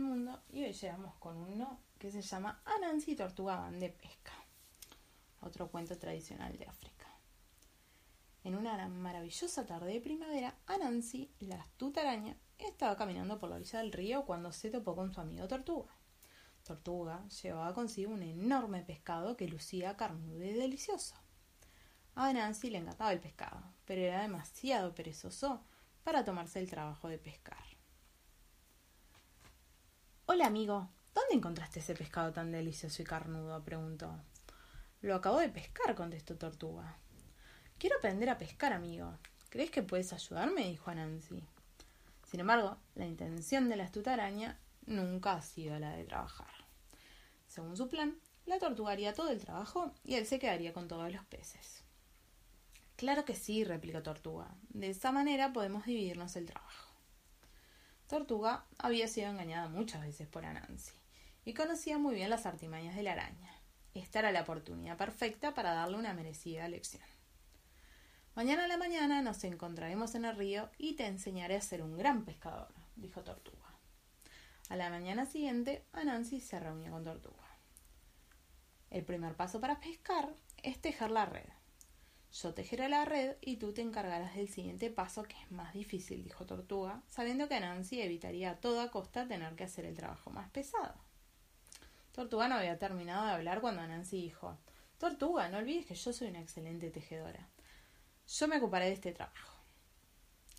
Mundo y hoy llegamos con uno que se llama Anansi y Tortuga van de pesca. Otro cuento tradicional de África. En una maravillosa tarde de primavera, Anansi, la astuta araña, estaba caminando por la orilla del río cuando se topó con su amigo Tortuga. Tortuga llevaba consigo un enorme pescado que lucía carnudo y delicioso. A Anansi le encantaba el pescado, pero era demasiado perezoso para tomarse el trabajo de pescar. Hola amigo, ¿dónde encontraste ese pescado tan delicioso y carnudo? preguntó. Lo acabo de pescar, contestó Tortuga. Quiero aprender a pescar, amigo. ¿Crees que puedes ayudarme? dijo a Nancy. Sin embargo, la intención de la astuta araña nunca ha sido la de trabajar. Según su plan, la tortuga haría todo el trabajo y él se quedaría con todos los peces. Claro que sí, replicó Tortuga. De esa manera podemos dividirnos el trabajo. Tortuga había sido engañada muchas veces por Anansi y conocía muy bien las artimañas de la araña. Esta era la oportunidad perfecta para darle una merecida lección. Mañana a la mañana nos encontraremos en el río y te enseñaré a ser un gran pescador, dijo Tortuga. A la mañana siguiente, Anansi se reunió con Tortuga. El primer paso para pescar es tejer la red. Yo tejeré la red y tú te encargarás del siguiente paso que es más difícil, dijo Tortuga, sabiendo que Anansi evitaría a toda costa tener que hacer el trabajo más pesado. Tortuga no había terminado de hablar cuando Nancy dijo Tortuga, no olvides que yo soy una excelente tejedora. Yo me ocuparé de este trabajo.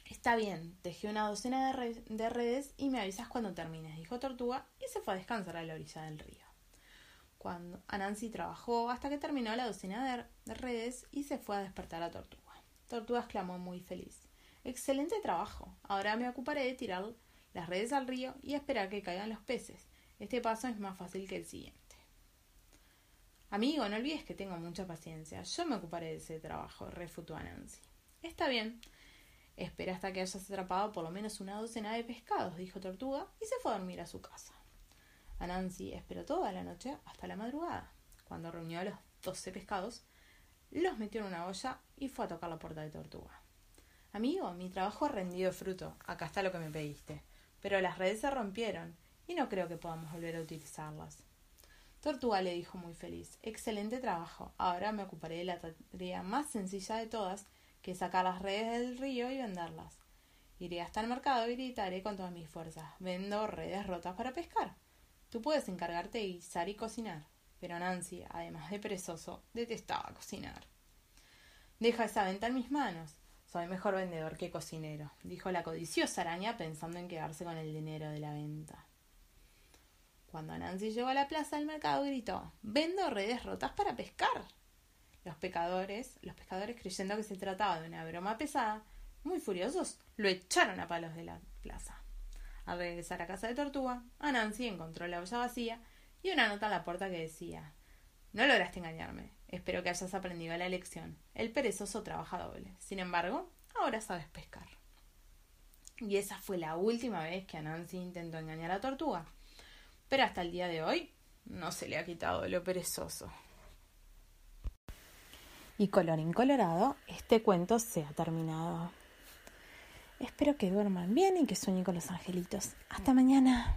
Está bien, tejí una docena de, de, redes y me avisas cuando termines, dijo Tortuga y se fue a descansar a la orilla del río. Cuando Anansi trabajó hasta que terminó la docena de redes y se fue a despertar a Tortuga. Tortuga exclamó muy feliz. Excelente trabajo. Ahora me ocuparé de tirar las redes al río y esperar que caigan los peces. Este paso es más fácil que el siguiente. Amigo, no olvides que tengo mucha paciencia. Yo me ocuparé de ese trabajo, refutó a Nancy. Está bien. Espera hasta que hayas atrapado por lo menos una docena de pescados, dijo Tortuga, y se fue a dormir a su casa. Anansi esperó toda la noche hasta la madrugada. Cuando reunió a los doce pescados, los metió en una olla y fue a tocar la puerta de Tortuga. Amigo, mi trabajo ha rendido fruto. Acá está lo que me pediste. Pero las redes se rompieron y no creo que podamos volver a utilizarlas. Tortuga le dijo muy feliz Excelente trabajo. Ahora me ocuparé de la tarea más sencilla de todas, que es sacar las redes del río y venderlas. Iré hasta el mercado y gritaré con todas mis fuerzas. Vendo redes rotas para pescar. Tú puedes encargarte de guisar y cocinar. Pero Nancy, además de perezoso, detestaba cocinar. Deja esa venta en mis manos. Soy mejor vendedor que cocinero, dijo la codiciosa araña pensando en quedarse con el dinero de la venta. Cuando Nancy llegó a la plaza del mercado gritó Vendo redes rotas para pescar. Los pescadores, los pescadores creyendo que se trataba de una broma pesada, muy furiosos, lo echaron a palos de la plaza. Al regresar a casa de Tortuga, Nancy encontró la olla vacía y una nota en la puerta que decía No lograste engañarme. Espero que hayas aprendido la lección. El perezoso trabaja doble. Sin embargo, ahora sabes pescar. Y esa fue la última vez que Nancy intentó engañar a Tortuga pero hasta el día de hoy no se le ha quitado lo perezoso. Y colorín colorado, este cuento se ha terminado. Espero que duerman bien y que sueñen con los angelitos. Hasta mañana.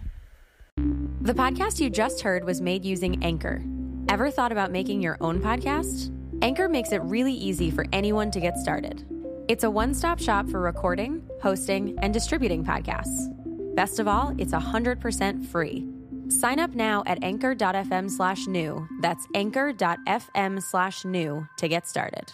The podcast you just heard was made using Anchor. Ever thought about making your own podcast? Anchor makes it really easy for anyone to get started. It's a one stop shop for recording, hosting, and distributing podcasts. Best of all, it's 100% free. Sign up now at anchor.fm slash new. That's anchor.fm slash new to get started.